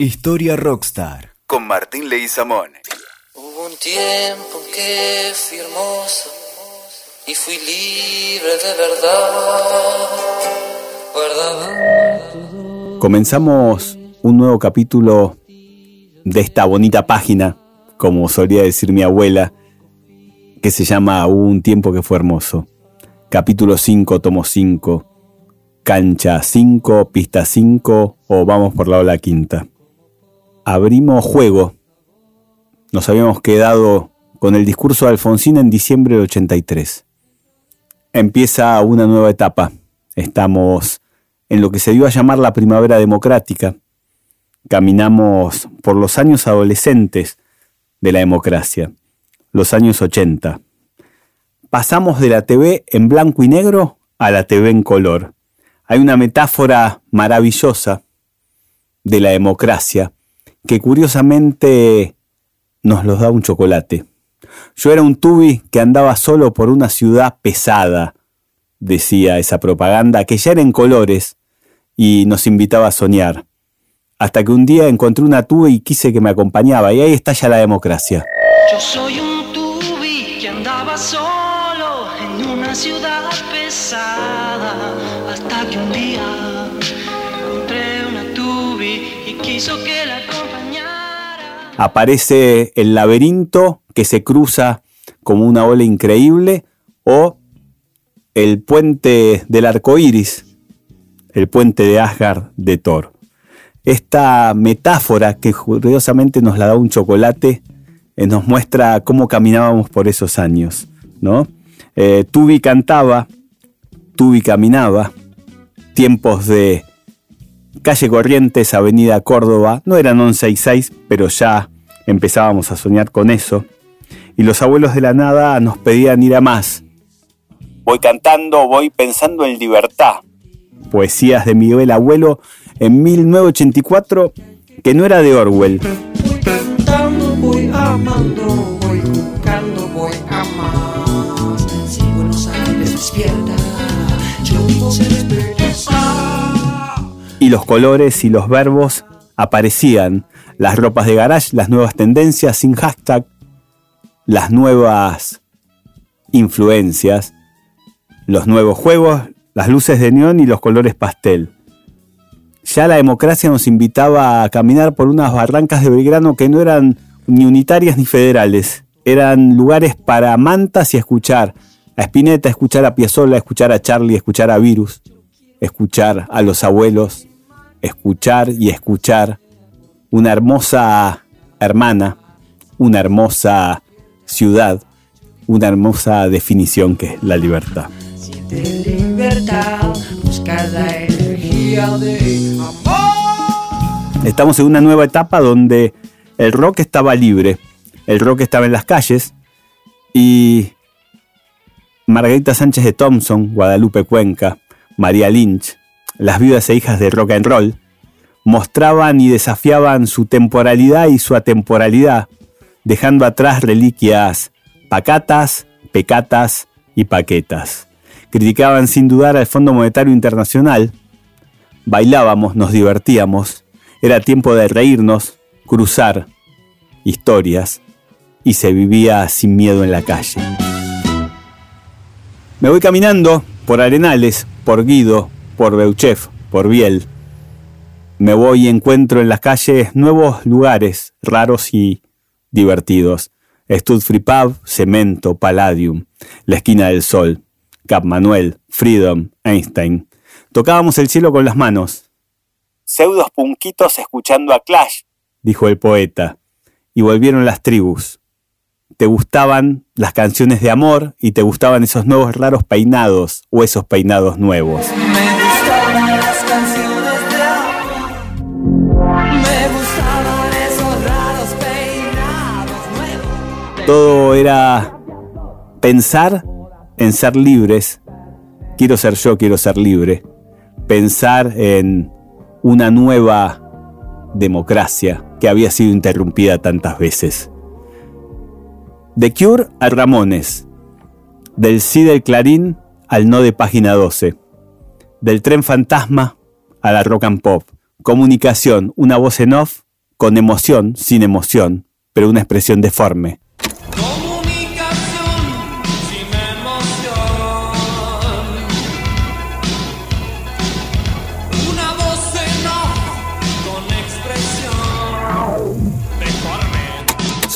Historia Rockstar con Martín Leguizamón. Hubo un tiempo que fui hermoso y fui libre de verdad. Comenzamos un nuevo capítulo de esta bonita página, como solía decir mi abuela, que se llama Hubo un tiempo que fue hermoso. Capítulo 5, tomo 5, cancha 5, pista 5 o vamos por la ola quinta abrimos juego. Nos habíamos quedado con el discurso de Alfonsín en diciembre del 83. Empieza una nueva etapa. Estamos en lo que se dio a llamar la primavera democrática. Caminamos por los años adolescentes de la democracia, los años 80. Pasamos de la TV en blanco y negro a la TV en color. Hay una metáfora maravillosa de la democracia que curiosamente nos los da un chocolate. Yo era un tubi que andaba solo por una ciudad pesada, decía esa propaganda, que ya era en colores y nos invitaba a soñar. Hasta que un día encontré una tubi y quise que me acompañaba, y ahí está ya la democracia. Yo soy un tubi que andaba solo en una ciudad pesada, hasta que un día encontré una tubi y quiso que la aparece el laberinto que se cruza como una ola increíble o el puente del arco iris, el puente de Asgard de Thor. Esta metáfora que curiosamente nos la da un chocolate eh, nos muestra cómo caminábamos por esos años. ¿no? Eh, Tubi cantaba, Tubi caminaba, tiempos de Calle Corrientes, Avenida Córdoba, no eran 11 y 6, pero ya empezábamos a soñar con eso. Y los abuelos de la nada nos pedían ir a más. Voy cantando, voy pensando en libertad. Poesías de Miguel Abuelo en 1984, que no era de Orwell. Voy amando, voy voy a más. Si Buenos Aires despierta, yo se y los colores y los verbos aparecían. Las ropas de garage, las nuevas tendencias sin hashtag, las nuevas influencias, los nuevos juegos, las luces de neón y los colores pastel. Ya la democracia nos invitaba a caminar por unas barrancas de Belgrano que no eran ni unitarias ni federales. Eran lugares para mantas y escuchar a Spinetta, escuchar a Piazzolla, escuchar a Charlie, escuchar a Virus, escuchar a los abuelos, escuchar y escuchar una hermosa hermana, una hermosa ciudad, una hermosa definición que es la libertad. Estamos en una nueva etapa donde el rock estaba libre, el rock estaba en las calles y Margarita Sánchez de Thompson, Guadalupe Cuenca, María Lynch, las viudas e hijas de rock and roll, mostraban y desafiaban su temporalidad y su atemporalidad, dejando atrás reliquias pacatas, pecatas y paquetas. Criticaban sin dudar al Fondo Monetario Internacional, bailábamos, nos divertíamos, era tiempo de reírnos, cruzar historias y se vivía sin miedo en la calle. Me voy caminando por Arenales, por Guido, por Beuchef, por Biel. Me voy y encuentro en las calles nuevos lugares raros y divertidos. Stud Free Pub, Cemento, Palladium, La Esquina del Sol, Cap Manuel, Freedom, Einstein. Tocábamos el cielo con las manos. Pseudos punquitos escuchando a Clash, dijo el poeta, y volvieron las tribus. Te gustaban las canciones de amor y te gustaban esos nuevos raros peinados o esos peinados nuevos. Todo era pensar en ser libres. Quiero ser yo, quiero ser libre. Pensar en una nueva democracia que había sido interrumpida tantas veces. De Cure a Ramones. Del sí del Clarín al no de página 12. Del tren fantasma a la rock and pop. Comunicación, una voz en off con emoción, sin emoción, pero una expresión deforme.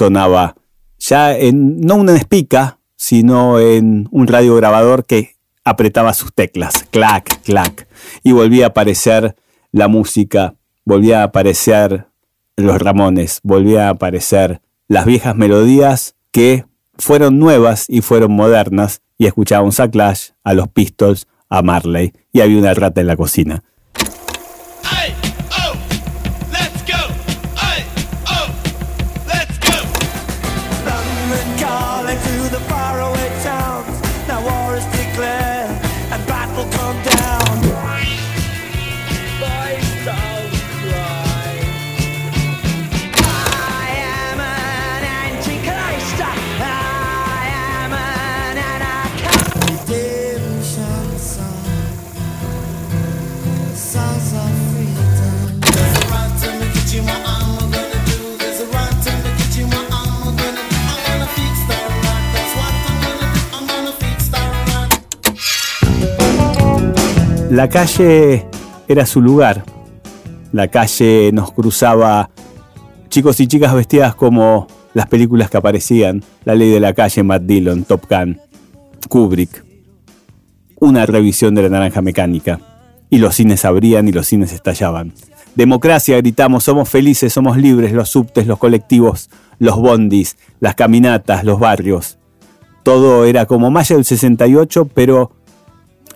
Sonaba ya en, no una espica, sino en un radiograbador que apretaba sus teclas, clac, clac, y volvía a aparecer la música, volvía a aparecer los Ramones, volvía a aparecer las viejas melodías que fueron nuevas y fueron modernas, y escuchábamos a Clash, a los Pistols, a Marley, y había una rata en la cocina. La calle era su lugar. La calle nos cruzaba chicos y chicas vestidas como las películas que aparecían. La ley de la calle, Matt Dillon, Top Gun, Kubrick. Una revisión de la naranja mecánica. Y los cines abrían y los cines estallaban. Democracia, gritamos, somos felices, somos libres, los subtes, los colectivos, los bondis, las caminatas, los barrios. Todo era como mayo del 68, pero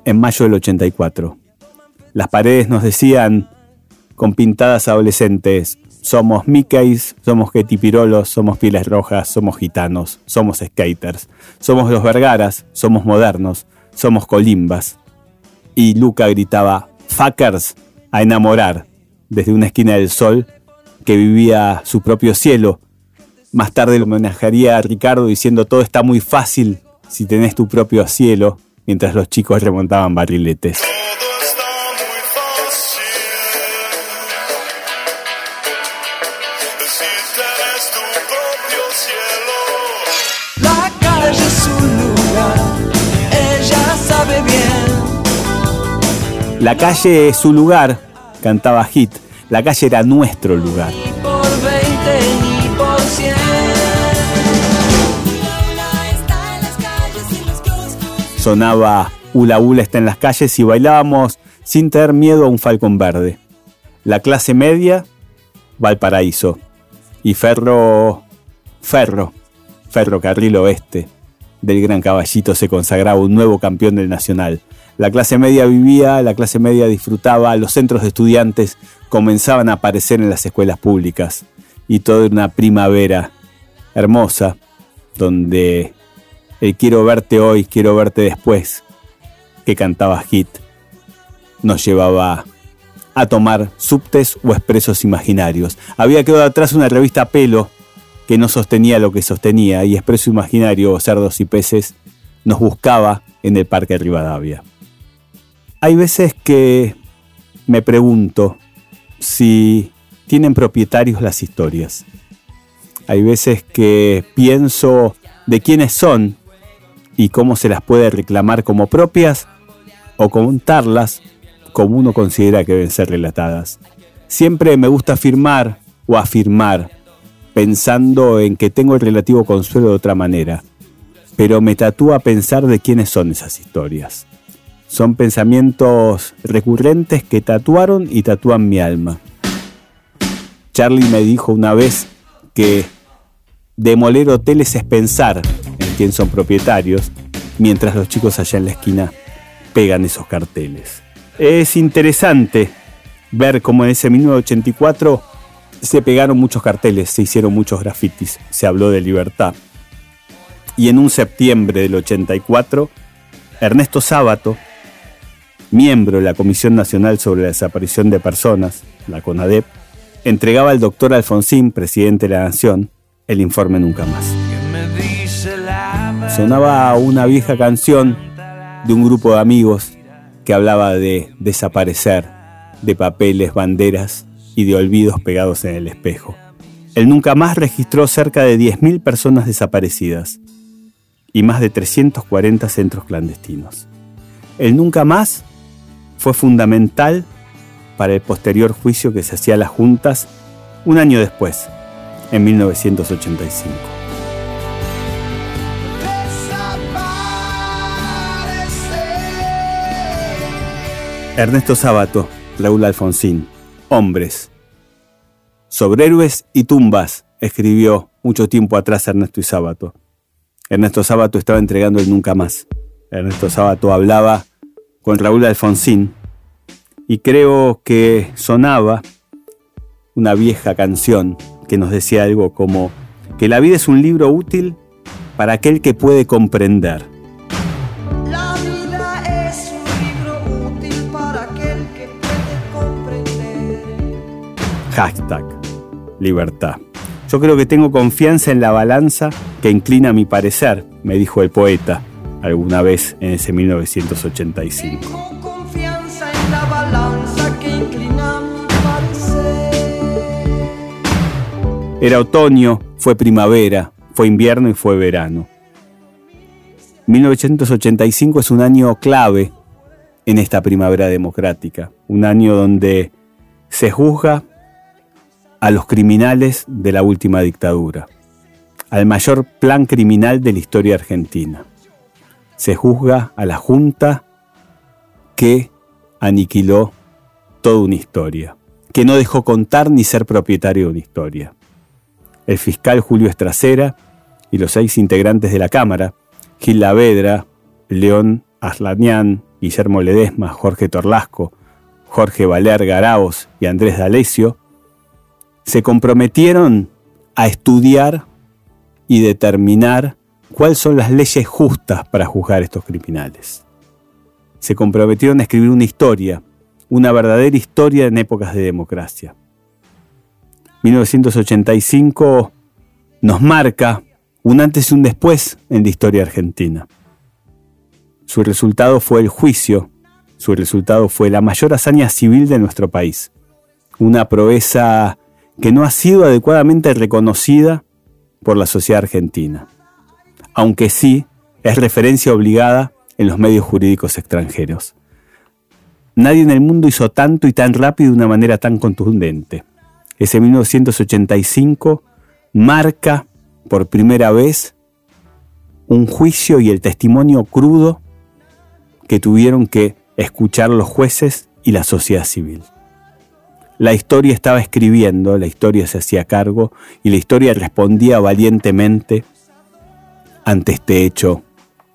en mayo del 84. Las paredes nos decían, con pintadas adolescentes, somos Mickeys, somos Getipirolos, somos pieles rojas, somos gitanos, somos skaters, somos los Vergaras, somos modernos, somos colimbas. Y Luca gritaba, fuckers, a enamorar, desde una esquina del sol, que vivía su propio cielo. Más tarde lo homenajearía a Ricardo diciendo, todo está muy fácil si tenés tu propio cielo, mientras los chicos remontaban barriletes. Todo está muy fácil. Si tienes tu propio cielo. La calle es su lugar, ella sabe bien. La calle es su lugar, cantaba Hit. La calle era nuestro lugar. Sonaba Ula Ula está en las calles y bailábamos sin tener miedo a un falcón verde. La clase media, Valparaíso. Y Ferro. Ferro. Ferrocarril Oeste. Del Gran Caballito se consagraba un nuevo campeón del Nacional. La clase media vivía, la clase media disfrutaba, los centros de estudiantes comenzaban a aparecer en las escuelas públicas. Y todo era una primavera hermosa, donde el quiero verte hoy, quiero verte después, que cantaba Hit, nos llevaba a tomar subtes o expresos imaginarios. Había quedado atrás una revista Pelo que no sostenía lo que sostenía y Expreso Imaginario Cerdos y Peces nos buscaba en el Parque Rivadavia. Hay veces que me pregunto si tienen propietarios las historias. Hay veces que pienso de quiénes son y cómo se las puede reclamar como propias o contarlas como uno considera que deben ser relatadas. Siempre me gusta afirmar o afirmar pensando en que tengo el relativo consuelo de otra manera, pero me tatúa pensar de quiénes son esas historias. Son pensamientos recurrentes que tatuaron y tatúan mi alma. Charlie me dijo una vez que demoler hoteles es pensar en quién son propietarios, mientras los chicos allá en la esquina pegan esos carteles. Es interesante ver cómo en ese 1984 se pegaron muchos carteles, se hicieron muchos grafitis, se habló de libertad. Y en un septiembre del 84, Ernesto Sábato, miembro de la Comisión Nacional sobre la Desaparición de Personas, la CONADEP, entregaba al doctor Alfonsín, presidente de la Nación, el informe Nunca Más. Sonaba una vieja canción de un grupo de amigos que hablaba de desaparecer, de papeles, banderas y de olvidos pegados en el espejo. El Nunca Más registró cerca de 10.000 personas desaparecidas y más de 340 centros clandestinos. El Nunca Más fue fundamental para el posterior juicio que se hacía a las juntas un año después, en 1985. Ernesto Sábato, Raúl Alfonsín, Hombres. Sobre héroes y tumbas, escribió mucho tiempo atrás Ernesto y Sábato. Ernesto Sábato estaba entregando el Nunca Más. Ernesto Sábato hablaba con Raúl Alfonsín y creo que sonaba una vieja canción que nos decía algo como que la vida es un libro útil para aquel que puede comprender. Hashtag libertad. Yo creo que tengo confianza en la balanza que inclina mi parecer, me dijo el poeta alguna vez en ese 1985. Tengo confianza en la balanza que inclina mi parecer. Era otoño, fue primavera, fue invierno y fue verano. 1985 es un año clave en esta primavera democrática, un año donde se juzga a los criminales de la última dictadura, al mayor plan criminal de la historia argentina. Se juzga a la Junta que aniquiló toda una historia, que no dejó contar ni ser propietario de una historia. El fiscal Julio Estracera y los seis integrantes de la Cámara, Gil Lavedra, León Aslanián, Guillermo Ledesma, Jorge Torlasco, Jorge Valer Garaos y Andrés D'Alessio, se comprometieron a estudiar y determinar cuáles son las leyes justas para juzgar a estos criminales. Se comprometieron a escribir una historia, una verdadera historia en épocas de democracia. 1985 nos marca un antes y un después en la historia argentina. Su resultado fue el juicio, su resultado fue la mayor hazaña civil de nuestro país, una proeza que no ha sido adecuadamente reconocida por la sociedad argentina, aunque sí es referencia obligada en los medios jurídicos extranjeros. Nadie en el mundo hizo tanto y tan rápido de una manera tan contundente. Ese 1985 marca por primera vez un juicio y el testimonio crudo que tuvieron que escuchar los jueces y la sociedad civil. La historia estaba escribiendo, la historia se hacía cargo y la historia respondía valientemente ante este hecho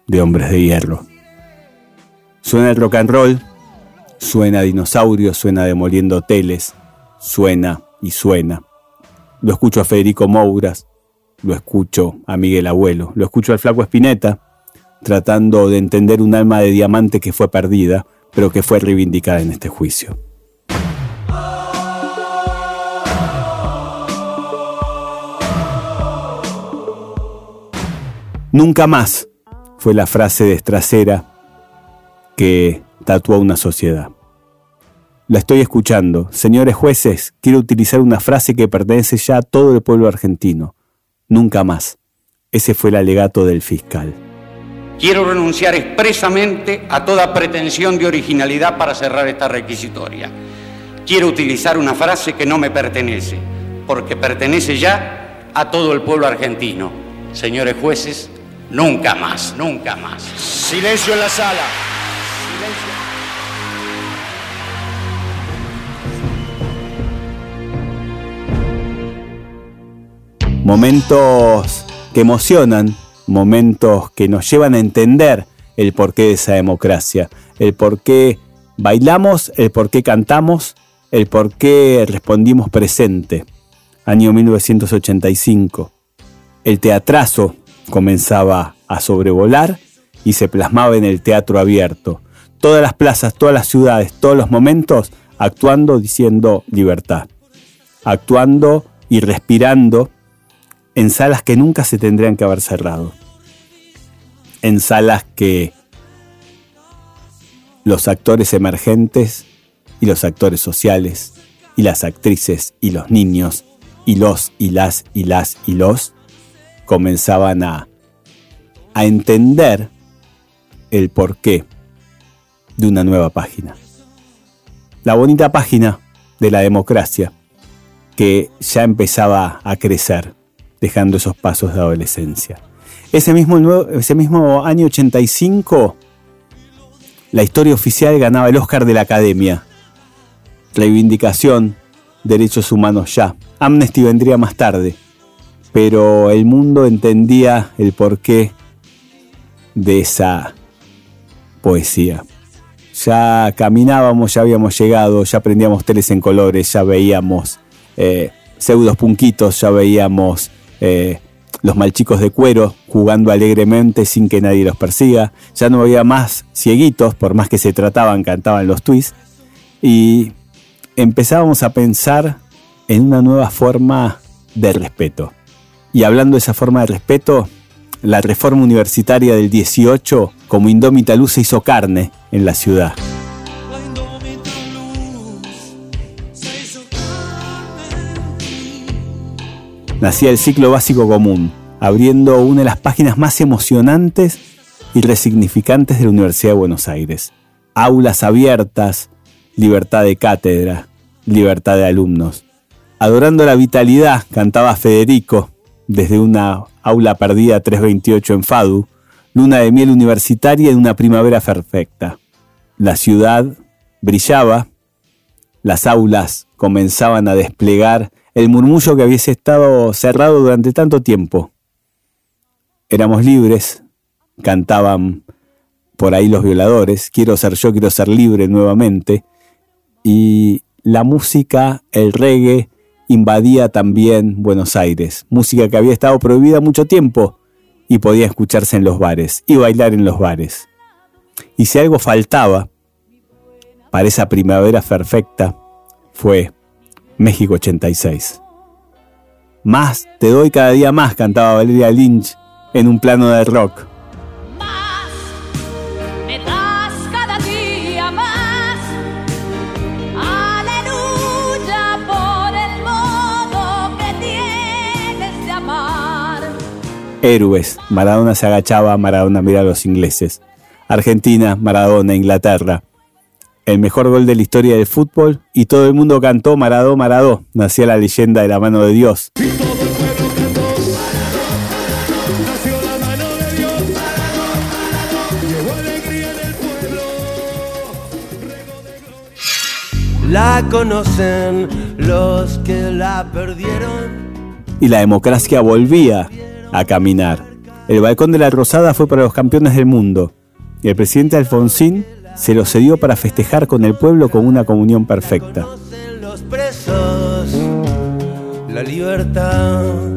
de hombres de hierro. Suena el rock and roll, suena dinosaurio, suena demoliendo hoteles, suena y suena. Lo escucho a Federico Mouras, lo escucho a Miguel Abuelo, lo escucho al flaco Espineta, tratando de entender un alma de diamante que fue perdida, pero que fue reivindicada en este juicio. Nunca más fue la frase de Estracera que tatuó una sociedad. La estoy escuchando. Señores jueces, quiero utilizar una frase que pertenece ya a todo el pueblo argentino. Nunca más. Ese fue el alegato del fiscal. Quiero renunciar expresamente a toda pretensión de originalidad para cerrar esta requisitoria. Quiero utilizar una frase que no me pertenece, porque pertenece ya a todo el pueblo argentino. Señores jueces, nunca más, nunca más. Silencio en la sala. Momentos que emocionan, momentos que nos llevan a entender el porqué de esa democracia, el por qué bailamos, el por qué cantamos, el por qué respondimos presente. Año 1985. El teatrazo comenzaba a sobrevolar y se plasmaba en el teatro abierto. Todas las plazas, todas las ciudades, todos los momentos actuando diciendo libertad. Actuando y respirando en salas que nunca se tendrían que haber cerrado. En salas que los actores emergentes y los actores sociales y las actrices y los niños y los y las y las y los comenzaban a, a entender el porqué de una nueva página. La bonita página de la democracia que ya empezaba a crecer, dejando esos pasos de adolescencia. Ese mismo, ese mismo año 85, la historia oficial ganaba el Oscar de la Academia. Reivindicación, derechos humanos ya. Amnesty vendría más tarde, pero el mundo entendía el porqué de esa poesía. Ya caminábamos, ya habíamos llegado, ya prendíamos teles en colores, ya veíamos eh, pseudos punquitos, ya veíamos eh, los malchicos de cuero jugando alegremente sin que nadie los persiga, ya no había más cieguitos, por más que se trataban, cantaban los twists, y empezábamos a pensar en una nueva forma de respeto. Y hablando de esa forma de respeto, la reforma universitaria del 18 como indómita luz se hizo carne en la ciudad. Nacía el ciclo básico común, abriendo una de las páginas más emocionantes y resignificantes de la Universidad de Buenos Aires. Aulas abiertas, libertad de cátedra, libertad de alumnos. Adorando la vitalidad, cantaba Federico desde una aula perdida 328 en Fadu, luna de miel universitaria en una primavera perfecta. La ciudad brillaba, las aulas comenzaban a desplegar el murmullo que había estado cerrado durante tanto tiempo. Éramos libres, cantaban por ahí los violadores, quiero ser yo, quiero ser libre nuevamente, y la música, el reggae, invadía también Buenos Aires, música que había estado prohibida mucho tiempo y podía escucharse en los bares y bailar en los bares. Y si algo faltaba para esa primavera perfecta, fue México 86. Más, te doy cada día más, cantaba Valeria Lynch en un plano de rock. Héroes, Maradona se agachaba, Maradona mira a los ingleses. Argentina, Maradona, Inglaterra. El mejor gol de la historia del fútbol y todo el mundo cantó Maradó, Maradó. Nacía la leyenda de la mano de Dios. Y todo el pueblo cantó. Nació la mano de Dios. Llevó alegría en el pueblo. La conocen los que la perdieron. y la democracia volvía a caminar. El balcón de la Rosada fue para los campeones del mundo y el presidente Alfonsín se lo cedió para festejar con el pueblo con una comunión perfecta.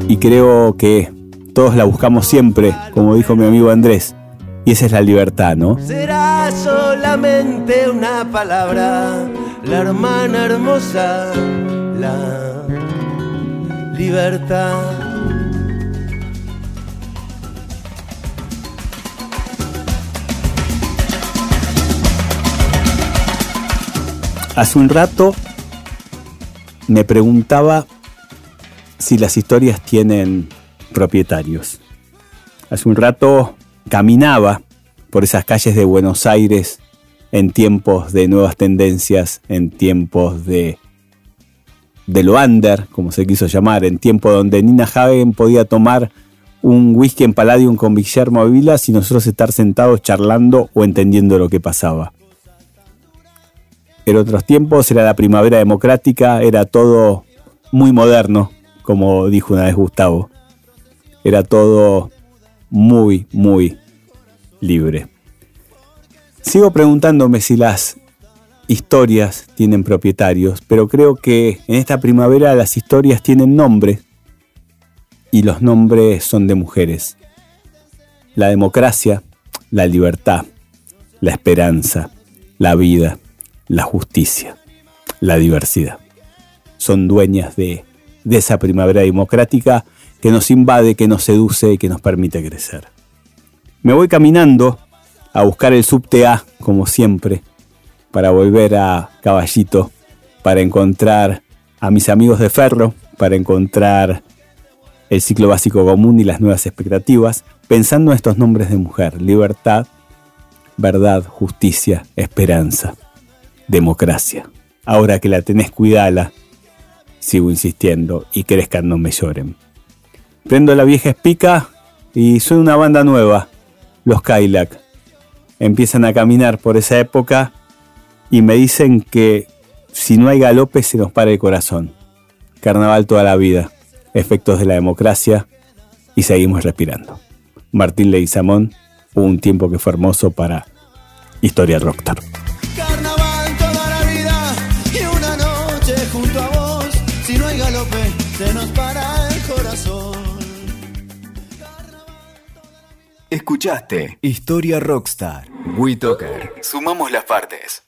Y creo que todos la buscamos siempre, como dijo mi amigo Andrés, y esa es la libertad, ¿no? Será solamente una palabra. La hermana hermosa. La libertad. Hace un rato me preguntaba si las historias tienen propietarios. Hace un rato caminaba por esas calles de Buenos Aires en tiempos de nuevas tendencias, en tiempos de de lo como se quiso llamar, en tiempo donde Nina Hagen podía tomar un whisky en Palladium con Guillermo Vilas y nosotros estar sentados charlando o entendiendo lo que pasaba. En otros tiempos era la primavera democrática, era todo muy moderno, como dijo una vez Gustavo. Era todo muy, muy libre. Sigo preguntándome si las historias tienen propietarios, pero creo que en esta primavera las historias tienen nombre y los nombres son de mujeres. La democracia, la libertad, la esperanza, la vida, la justicia, la diversidad. Son dueñas de, esa primavera democrática que nos invade, que nos seduce y que nos permite crecer. Me voy caminando a buscar el subte A, como siempre, para volver a Caballito, para encontrar a mis amigos de Ferro para encontrar el ciclo básico común y las nuevas expectativas, pensando en estos nombres de mujer, libertad, verdad, justicia, esperanza, democracia. Ahora que la tenés, cuidala, sigo insistiendo, y crezcan, no me lloren. Prendo la vieja espica y soy una banda nueva, los Kylac. Empiezan a caminar por esa época y me dicen que si no hay galope se nos para el corazón. Carnaval toda la vida, efectos de la democracia y seguimos respirando. Martín Leguizamón, un tiempo que fue hermoso para Historia Rockstar. Escuchaste Historia Rockstar. WeToker. Sumamos las partes.